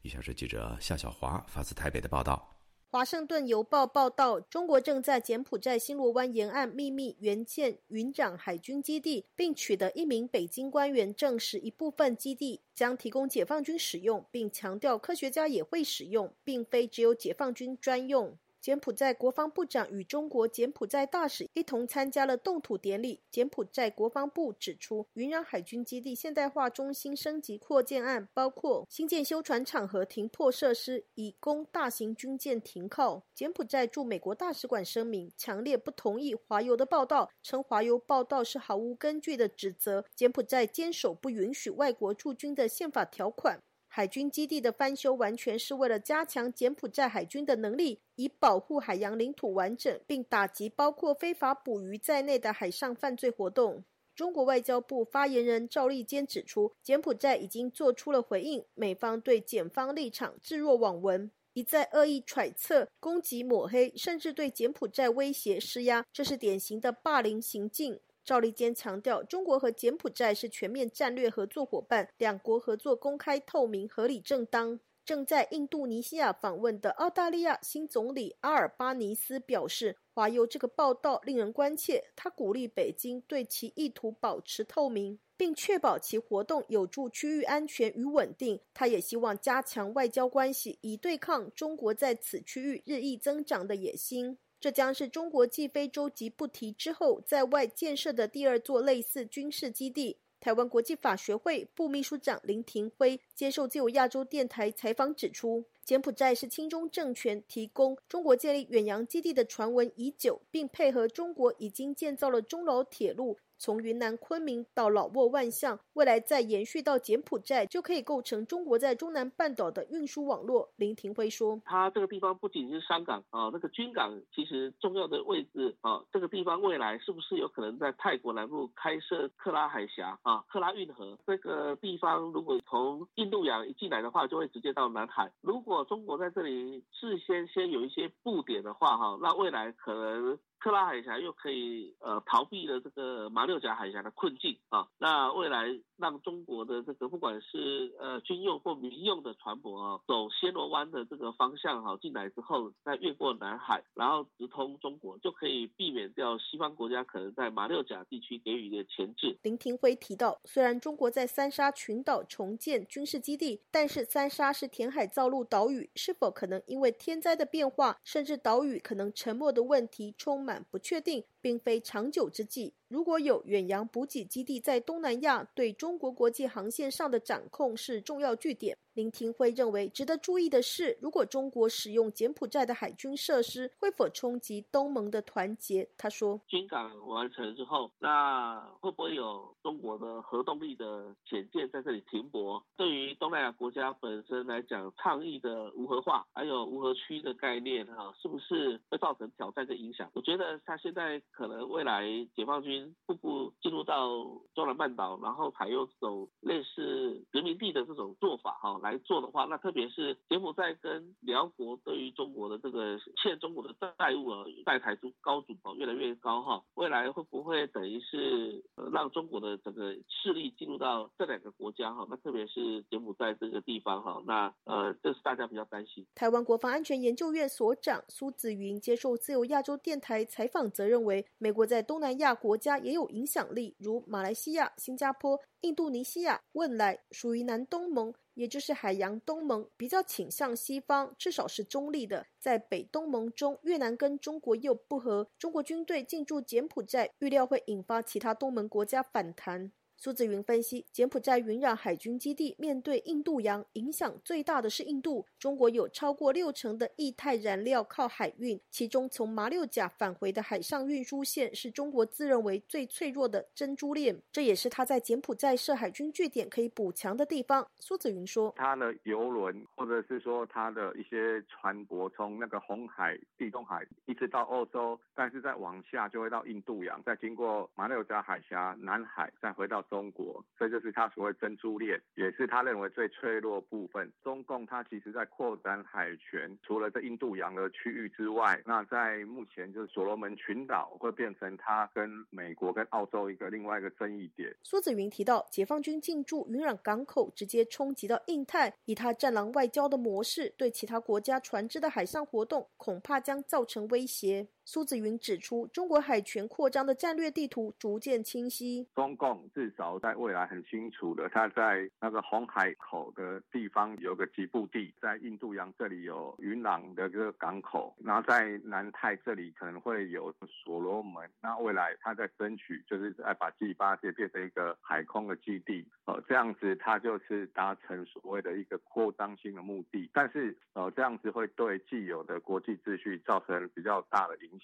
以下是记者夏小华发自台北的报道。华盛顿邮报报道，中国正在柬埔寨新罗湾沿岸秘密援建云长海军基地，并取得一名北京官员证实，一部分基地将提供解放军使用，并强调科学家也会使用，并非只有解放军专用。柬埔寨国防部长与中国柬埔寨大使一同参加了动土典礼。柬埔寨国防部指出，云壤海军基地现代化中心升级扩建案包括新建修船厂和停泊设施，以供大型军舰停靠。柬埔寨驻美国大使馆声明，强烈不同意华油的报道，称华油报道是毫无根据的指责。柬埔寨坚守不允许外国驻军的宪法条款。海军基地的翻修完全是为了加强柬埔寨海军的能力，以保护海洋领土完整，并打击包括非法捕鱼在内的海上犯罪活动。中国外交部发言人赵立坚指出，柬埔寨已经做出了回应，美方对检方立场置若罔闻，一再恶意揣测、攻击、抹黑，甚至对柬埔寨威胁施压，这是典型的霸凌行径。赵立坚强调，中国和柬埔寨是全面战略合作伙伴，两国合作公开透明、合理正当。正在印度尼西亚访问的澳大利亚新总理阿尔巴尼斯表示，华邮这个报道令人关切。他鼓励北京对其意图保持透明，并确保其活动有助区域安全与稳定。他也希望加强外交关系，以对抗中国在此区域日益增长的野心。这将是中国继非洲吉布提之后，在外建设的第二座类似军事基地。台湾国际法学会副秘书长林庭辉接受自由亚洲电台采访指出，柬埔寨是亲中政权提供中国建立远洋基地的传闻已久，并配合中国已经建造了中老铁路。从云南昆明到老挝万象，未来再延续到柬埔寨，就可以构成中国在中南半岛的运输网络。林廷辉说：“它这个地方不仅是商港啊，那个军港其实重要的位置啊，这个地方未来是不是有可能在泰国南部开设克拉海峡啊，克拉运河？这个地方如果从印度洋一进来的话，就会直接到南海。如果中国在这里事先先有一些布点的话，哈，那未来可能。”克拉海峡又可以呃逃避了这个马六甲海峡的困境啊，那未来让中国的这个不管是呃军用或民用的船舶啊，走暹罗湾的这个方向哈进来之后，再越过南海，然后直通中国，就可以避免掉西方国家可能在马六甲地区给予的钳制。林廷辉提到，虽然中国在三沙群岛重建军事基地，但是三沙是填海造陆岛屿，是否可能因为天灾的变化，甚至岛屿可能沉没的问题充满。不确定，并非长久之计。如果有远洋补给基地在东南亚，对中国国际航线上的掌控是重要据点。林廷辉认为，值得注意的是，如果中国使用柬埔寨的海军设施，会否冲击东盟的团结？他说：“军港完成之后，那会不会有中国的核动力的潜舰在这里停泊？对于东南亚国家本身来讲，倡议的无核化，还有无核区的概念，哈，是不是会造成挑战跟影响？我觉得他现在可能未来解放军步步进入到中南半岛，然后采用这种类似殖民地的这种做法，哈，来。”做的话，那特别是柬埔寨跟辽国对于中国的这个欠中国的债务啊，债台高高筑哦，越来越高哈。未来会不会等于是让中国的整个势力进入到这两个国家哈？那特别是柬埔寨这个地方哈，那呃，这是大家比较担心。台湾国防安全研究院所长苏子云接受自由亚洲电台采访，则认为，美国在东南亚国家也有影响力，如马来西亚、新加坡、印度尼西亚、汶莱，属于南东盟。也就是海洋东盟比较倾向西方，至少是中立的。在北东盟中，越南跟中国又不和，中国军队进驻柬埔寨，预料会引发其他东盟国家反弹。苏子云分析，柬埔寨云壤海军基地面对印度洋影响最大的是印度。中国有超过六成的液态燃料靠海运，其中从马六甲返回的海上运输线是中国自认为最脆弱的珍珠链，这也是他在柬埔寨设海军据点可以补强的地方。苏子云说：“他的游轮或者是说他的一些船舶从那个红海、地中海一直到欧洲，但是再往下就会到印度洋，再经过马六甲海峡、南海，再回到。”中国，这就是他所谓珍珠链，也是他认为最脆弱部分。中共他其实在扩展海权，除了在印度洋的区域之外，那在目前就是所罗门群岛会变成他跟美国跟澳洲一个另外一个争议点。苏子云提到，解放军进驻云壤港口，直接冲击到印太，以他战狼外交的模式，对其他国家船只的海上活动，恐怕将造成威胁。苏子云指出，中国海权扩张的战略地图逐渐清晰。中共至少在未来很清楚的，他在那个红海口的地方有个基部地，在印度洋这里有云朗的这个港口，然后在南太这里可能会有所罗门。那未来他在争取，就是在把 G 八界变成一个海空的基地，呃，这样子他就是达成所谓的一个扩张性的目的。但是，呃，这样子会对既有的国际秩序造成比较大的影。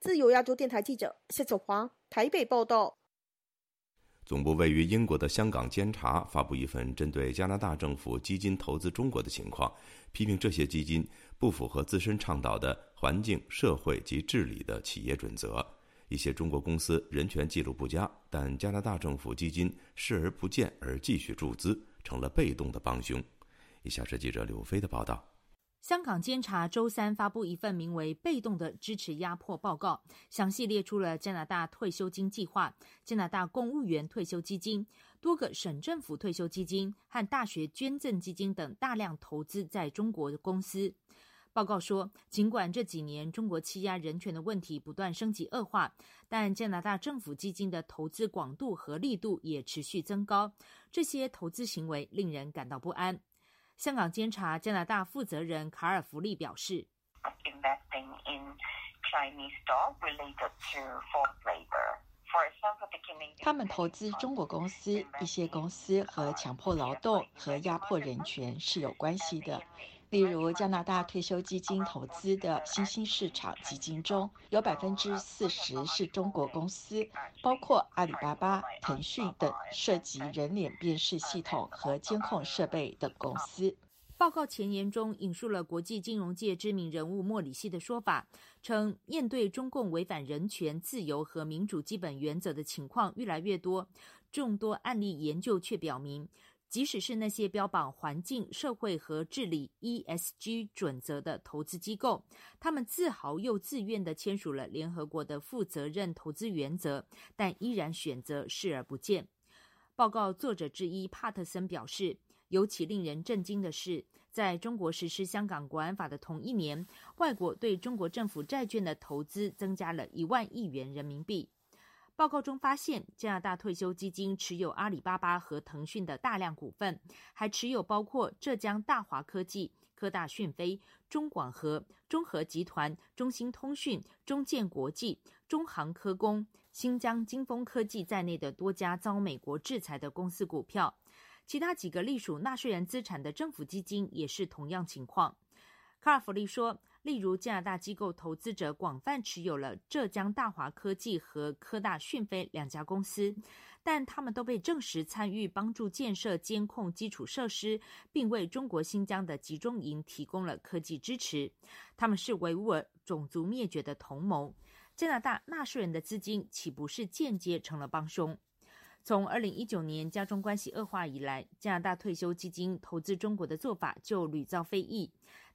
自由亚洲电台记者谢祖华台北报道。总部位于英国的香港监察发布一份针对加拿大政府基金投资中国的情况，批评这些基金不符合自身倡导的环境、社会及治理的企业准则。一些中国公司人权记录不佳，但加拿大政府基金视而不见而继续注资，成了被动的帮凶。以下是记者刘飞的报道。香港监察周三发布一份名为《被动的支持压迫》报告，详细列出了加拿大退休金计划、加拿大公务员退休基金、多个省政府退休基金和大学捐赠基金等大量投资在中国的公司。报告说，尽管这几年中国欺压人权的问题不断升级恶化，但加拿大政府基金的投资广度和力度也持续增高。这些投资行为令人感到不安。香港监察加拿大负责人卡尔弗利表示：“他们投资中国公司，一些公司和强迫劳动和压迫人权是有关系的。”例如，加拿大退休基金投资的新兴市场基金中有百分之四十是中国公司，包括阿里巴巴、腾讯等涉及人脸辨识系统和监控设备等公司。报告前言中引述了国际金融界知名人物莫里西的说法，称面对中共违反人权、自由和民主基本原则的情况越来越多，众多案例研究却表明。即使是那些标榜环境、社会和治理 ESG 准则的投资机构，他们自豪又自愿地签署了联合国的负责任投资原则，但依然选择视而不见。报告作者之一帕特森表示，尤其令人震惊的是，在中国实施香港国安法的同一年，外国对中国政府债券的投资增加了一万亿元人民币。报告中发现，加拿大退休基金持有阿里巴巴和腾讯的大量股份，还持有包括浙江大华科技、科大讯飞、中广核、中核集团、中兴通讯、中建国际、中航科工、新疆金风科技在内的多家遭美国制裁的公司股票。其他几个隶属纳税人资产的政府基金也是同样情况。卡尔弗利说。例如，加拿大机构投资者广泛持有了浙江大华科技和科大讯飞两家公司，但他们都被证实参与帮助建设监控基础设施，并为中国新疆的集中营提供了科技支持。他们是维吾尔种族灭绝的同谋。加拿大纳税人的资金岂不是间接成了帮凶？从二零一九年加中关系恶化以来，加拿大退休基金投资中国的做法就屡遭非议。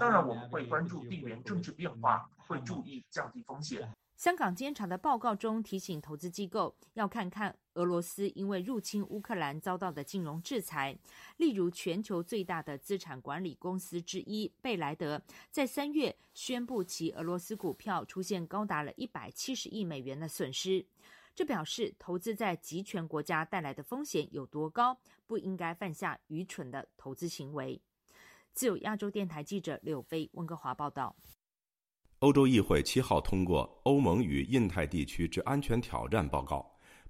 当然，我们会关注地缘政治变化，会注意降低风险。香港监察的报告中提醒投资机构要看看俄罗斯因为入侵乌克兰遭到的金融制裁，例如全球最大的资产管理公司之一贝莱德在三月宣布其俄罗斯股票出现高达了一百七十亿美元的损失。这表示投资在集权国家带来的风险有多高，不应该犯下愚蠢的投资行为。自由亚洲电台记者柳飞温哥华报道。欧洲议会七号通过《欧盟与印太地区之安全挑战报告》。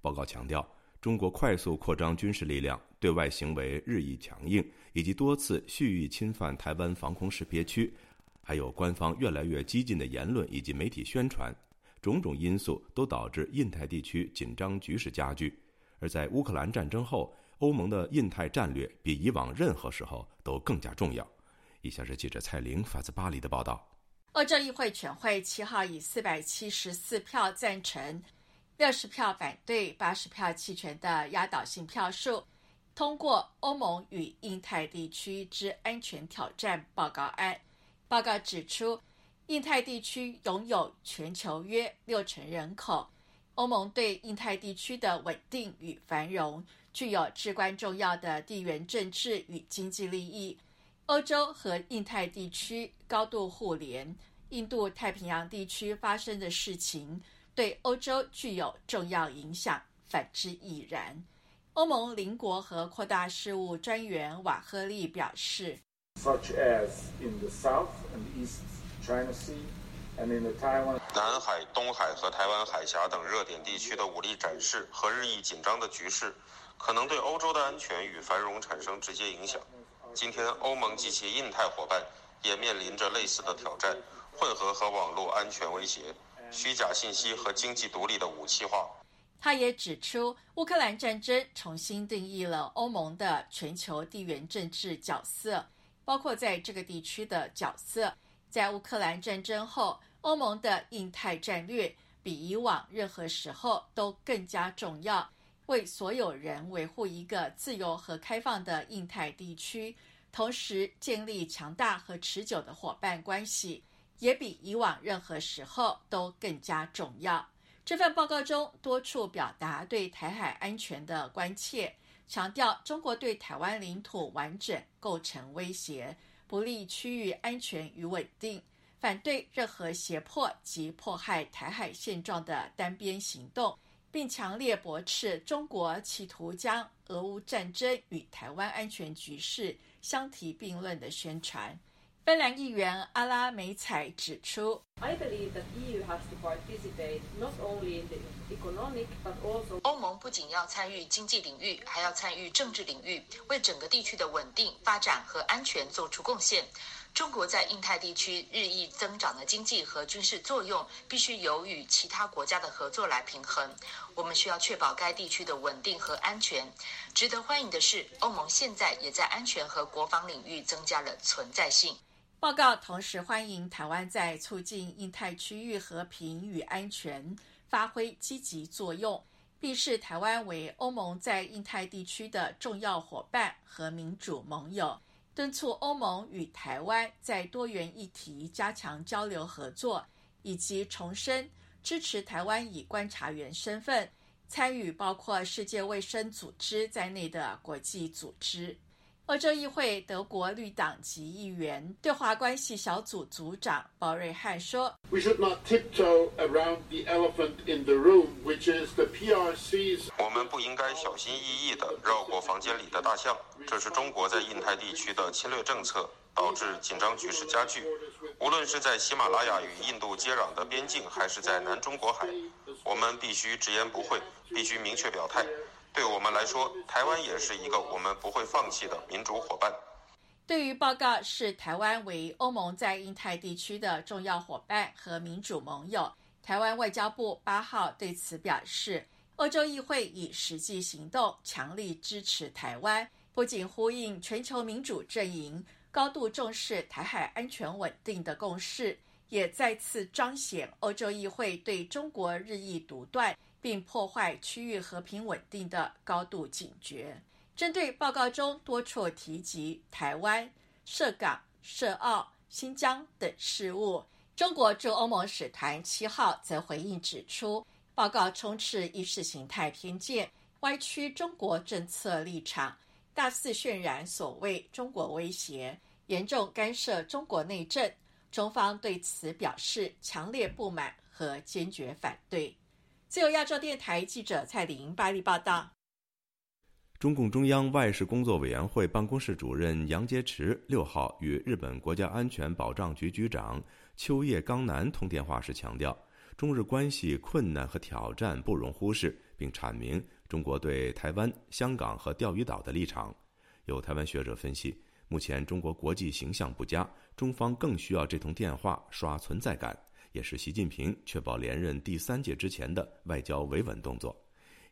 报告强调，中国快速扩张军事力量、对外行为日益强硬，以及多次蓄意侵犯台湾防空识别区，还有官方越来越激进的言论以及媒体宣传，种种因素都导致印太地区紧张局势加剧。而在乌克兰战争后，欧盟的印太战略比以往任何时候都更加重要。以下是记者蔡玲发自巴黎的报道。欧洲议会全会七号以四百七十四票赞成、六十票反对、八十票弃权的压倒性票数，通过《欧盟与印太地区之安全挑战报告案》。报告指出，印太地区拥有全球约六成人口，欧盟对印太地区的稳定与繁荣具有至关重要的地缘政治与经济利益。欧洲和印太地区高度互联，印度太平洋地区发生的事情对欧洲具有重要影响，反之亦然。欧盟邻国和扩大事务专员瓦赫利表示南海、东海和台湾海峡等热点地区的武力展示和日益紧张的局势，可能对欧洲的安全与繁荣产生直接影响。”今天，欧盟及其印太伙伴也面临着类似的挑战：混合和网络安全威胁、虚假信息和经济独立的武器化。他也指出，乌克兰战争重新定义了欧盟的全球地缘政治角色，包括在这个地区的角色。在乌克兰战争后，欧盟的印太战略比以往任何时候都更加重要。为所有人维护一个自由和开放的印太地区，同时建立强大和持久的伙伴关系，也比以往任何时候都更加重要。这份报告中多处表达对台海安全的关切，强调中国对台湾领土完整构成威胁，不利区域安全与稳定，反对任何胁迫及迫害台海现状的单边行动。并强烈驳斥中国企图将俄乌战争与台湾安全局势相提并论的宣传。芬兰议员阿拉梅采指出，欧盟不仅要参与经济领域，还要参与政治领域，为整个地区的稳定、发展和安全做出贡献。中国在印太地区日益增长的经济和军事作用，必须由与其他国家的合作来平衡。我们需要确保该地区的稳定和安全。值得欢迎的是，欧盟现在也在安全和国防领域增加了存在性。报告同时欢迎台湾在促进印太区域和平与安全发挥积极作用，并视台湾为欧盟在印太地区的重要伙伴和民主盟友。敦促欧盟与台湾在多元议题加强交流合作，以及重申支持台湾以观察员身份参与包括世界卫生组织在内的国际组织。欧洲议会德国绿党籍议员对华关系小组组长鲍瑞汉说：“We should not tiptoe around the elephant in the room, which is the PRC's。我们不应该小心翼翼地绕过房间里的大象，这是中国在印太地区的侵略政策，导致紧张局势加剧。无论是在喜马拉雅与印度接壤的边境，还是在南中国海，我们必须直言不讳，必须明确表态。”对我们来说，台湾也是一个我们不会放弃的民主伙伴。对于报告视台湾为欧盟在印太地区的重要伙伴和民主盟友，台湾外交部八号对此表示，欧洲议会以实际行动强力支持台湾，不仅呼应全球民主阵营高度重视台海安全稳定的共识，也再次彰显欧洲议会对中国日益独断。并破坏区域和平稳定的高度警觉。针对报告中多处提及台湾、涉港、涉澳、新疆等事务，中国驻欧盟使团七号则回应指出，报告充斥意识形态偏见，歪曲中国政策立场，大肆渲染所谓中国威胁，严重干涉中国内政。中方对此表示强烈不满和坚决反对。自由亚洲电台记者蔡玲巴黎报道。中共中央外事工作委员会办公室主任杨洁篪六号与日本国家安全保障局局长秋叶刚男通电话时强调，中日关系困难和挑战不容忽视，并阐明中国对台湾、香港和钓鱼岛的立场。有台湾学者分析，目前中国国际形象不佳，中方更需要这通电话刷存在感，也是习近平确保连任第三届之前的外交维稳动作。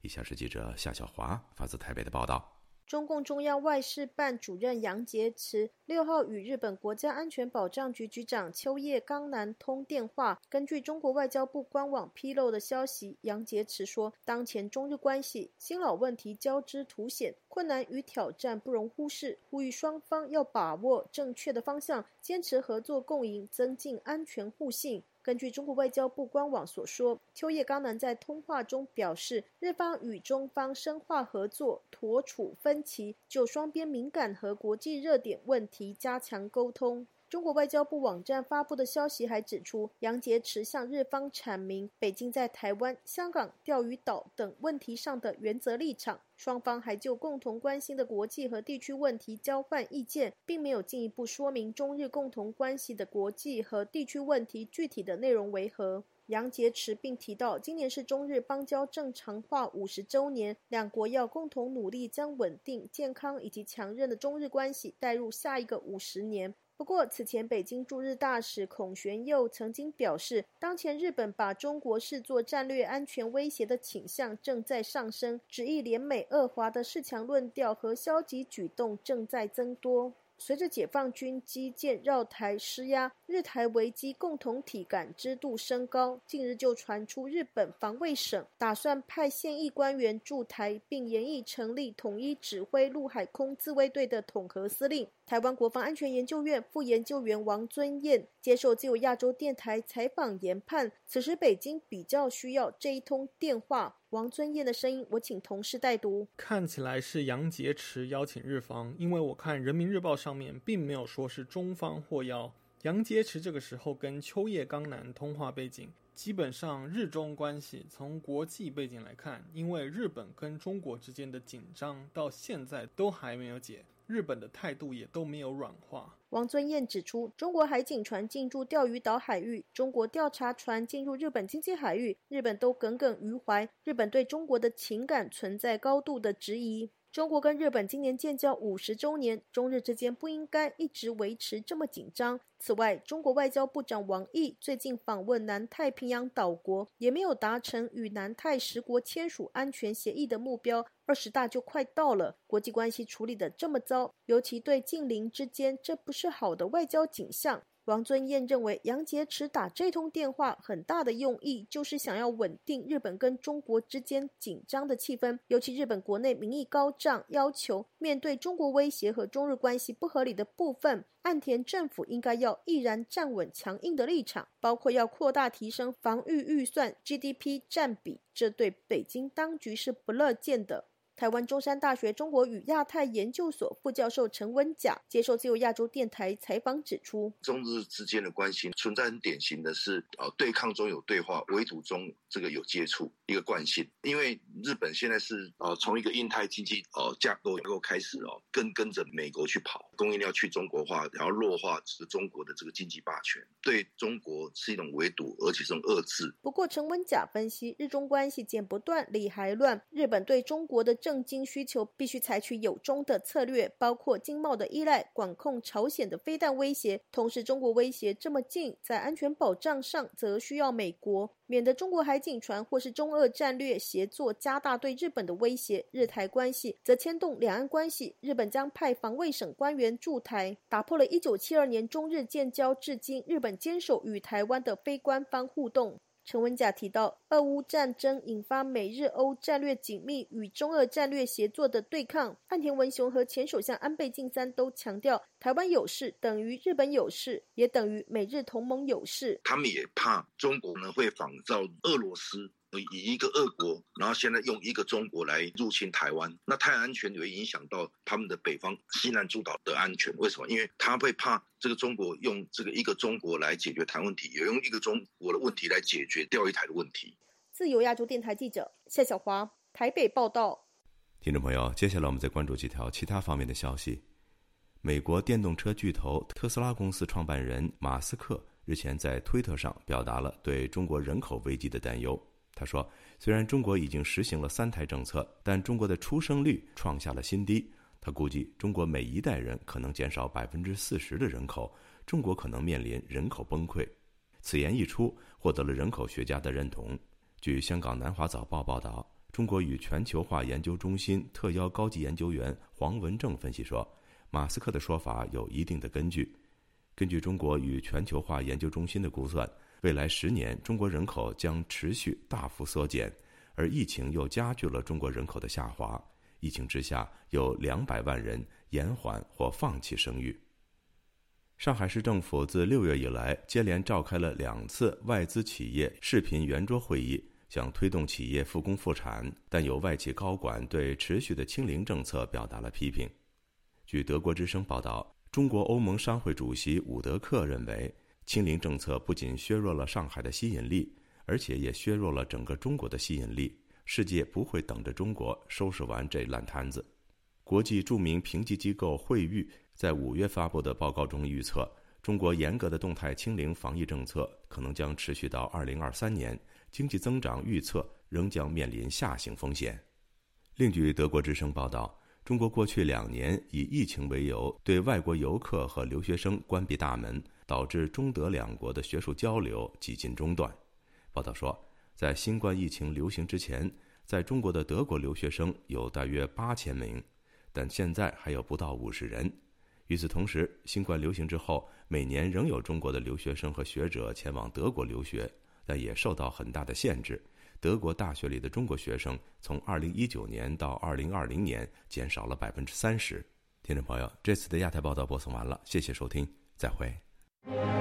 以下是记者夏小华发自台北的报道。中共中央外事办主任杨洁篪六号与日本国家安全保障局局长秋叶刚男通电话。根据中国外交部官网披露的消息，杨洁篪说，当前中日关系新老问题交织凸显，困难与挑战不容忽视，呼吁双方要把握正确的方向，坚持合作共赢，增进安全互信。根据中国外交部官网所说，秋叶刚男在通话中表示，日方与中方深化合作，妥处分歧，就双边敏感和国际热点问题加强沟通。中国外交部网站发布的消息还指出，杨洁篪向日方阐明北京在台湾、香港、钓鱼岛等问题上的原则立场。双方还就共同关心的国际和地区问题交换意见，并没有进一步说明中日共同关系的国际和地区问题具体的内容为何。杨洁篪并提到，今年是中日邦交正常化五十周年，两国要共同努力，将稳定、健康以及强韧的中日关系带入下一个五十年。不过，此前北京驻日大使孔玄佑曾经表示，当前日本把中国视作战略安全威胁的倾向正在上升，旨意联美恶华的恃强论调和消极举动正在增多。随着解放军基建绕台施压，日台危机共同体感知度升高。近日就传出日本防卫省打算派现役官员驻台，并研议成立统一指挥陆海空自卫队的统合司令。台湾国防安全研究院副研究员王尊彦接受自由亚洲电台采访研判，此时北京比较需要这一通电话。王尊彦的声音，我请同事代读。看起来是杨洁篪邀请日方，因为我看人民日报上面并没有说是中方获邀。杨洁篪这个时候跟秋叶刚男通话背景，基本上日中关系从国际背景来看，因为日本跟中国之间的紧张到现在都还没有解。日本的态度也都没有软化。王尊彦指出，中国海警船进入钓鱼岛海域，中国调查船进入日本经济海域，日本都耿耿于怀。日本对中国的情感存在高度的质疑。中国跟日本今年建交五十周年，中日之间不应该一直维持这么紧张。此外，中国外交部长王毅最近访问南太平洋岛国，也没有达成与南太十国签署安全协议的目标。二十大就快到了，国际关系处理的这么糟，尤其对近邻之间，这不是好的外交景象。王尊彦认为，杨洁篪打这通电话很大的用意就是想要稳定日本跟中国之间紧张的气氛，尤其日本国内民意高涨，要求面对中国威胁和中日关系不合理的部分，岸田政府应该要毅然站稳强硬的立场，包括要扩大提升防御预算 GDP 占比，这对北京当局是不乐见的。台湾中山大学中国与亚太研究所副教授陈文甲接受自由亚洲电台采访指出，中日之间的关系存在很典型的是，呃，对抗中有对话，围堵中这个有接触一个惯性。因为日本现在是呃从一个印太经济呃架构架构开始哦，跟跟着美国去跑，供应链要去中国化，然后弱化是中国的这个经济霸权，对中国是一种围堵，而且是种遏制。不过陈文甲分析，日中关系剪不断，理还乱，日本对中国的。政经需求必须采取有中的策略，包括经贸的依赖、管控朝鲜的飞弹威胁。同时，中国威胁这么近，在安全保障上则需要美国，免得中国海警船或是中俄战略协作加大对日本的威胁。日台关系则牵动两岸关系，日本将派防卫省官员驻台，打破了一九七二年中日建交至今日本坚守与台湾的非官方互动。陈文甲提到，俄乌战争引发美日欧战略紧密与中俄战略协作的对抗。岸田文雄和前首相安倍晋三都强调，台湾有事等于日本有事，也等于美日同盟有事。他们也怕中国呢会仿照俄罗斯。以一个俄国，然后现在用一个中国来入侵台湾，那太安全也会影响到他们的北方西南诸岛的安全。为什么？因为他会怕这个中国用这个一个中国来解决台问题，也用一个中国的问题来解决钓鱼台的问题。自由亚洲电台记者夏小华台北报道。听众朋友，接下来我们再关注几条其他方面的消息。美国电动车巨头特斯拉公司创办人马斯克日前在推特上表达了对中国人口危机的担忧。他说：“虽然中国已经实行了三胎政策，但中国的出生率创下了新低。他估计，中国每一代人可能减少百分之四十的人口，中国可能面临人口崩溃。”此言一出，获得了人口学家的认同。据香港南华早报报道，中国与全球化研究中心特邀高级研究员黄文正分析说，马斯克的说法有一定的根据。根据中国与全球化研究中心的估算。未来十年，中国人口将持续大幅缩减，而疫情又加剧了中国人口的下滑。疫情之下，有两百万人延缓或放弃生育。上海市政府自六月以来，接连召开了两次外资企业视频圆桌会议，想推动企业复工复产，但有外企高管对持续的清零政策表达了批评。据德国之声报道，中国欧盟商会主席伍德克认为。清零政策不仅削弱了上海的吸引力，而且也削弱了整个中国的吸引力。世界不会等着中国收拾完这烂摊子。国际著名评级机构惠誉在五月发布的报告中预测，中国严格的动态清零防疫政策可能将持续到二零二三年，经济增长预测仍将面临下行风险。另据德国之声报道，中国过去两年以疫情为由，对外国游客和留学生关闭大门。导致中德两国的学术交流几近中断。报道说，在新冠疫情流行之前，在中国的德国留学生有大约八千名，但现在还有不到五十人。与此同时，新冠流行之后，每年仍有中国的留学生和学者前往德国留学，但也受到很大的限制。德国大学里的中国学生从二零一九年到二零二零年减少了百分之三十。听众朋友，这次的亚太报道播送完了，谢谢收听，再会。フフフ。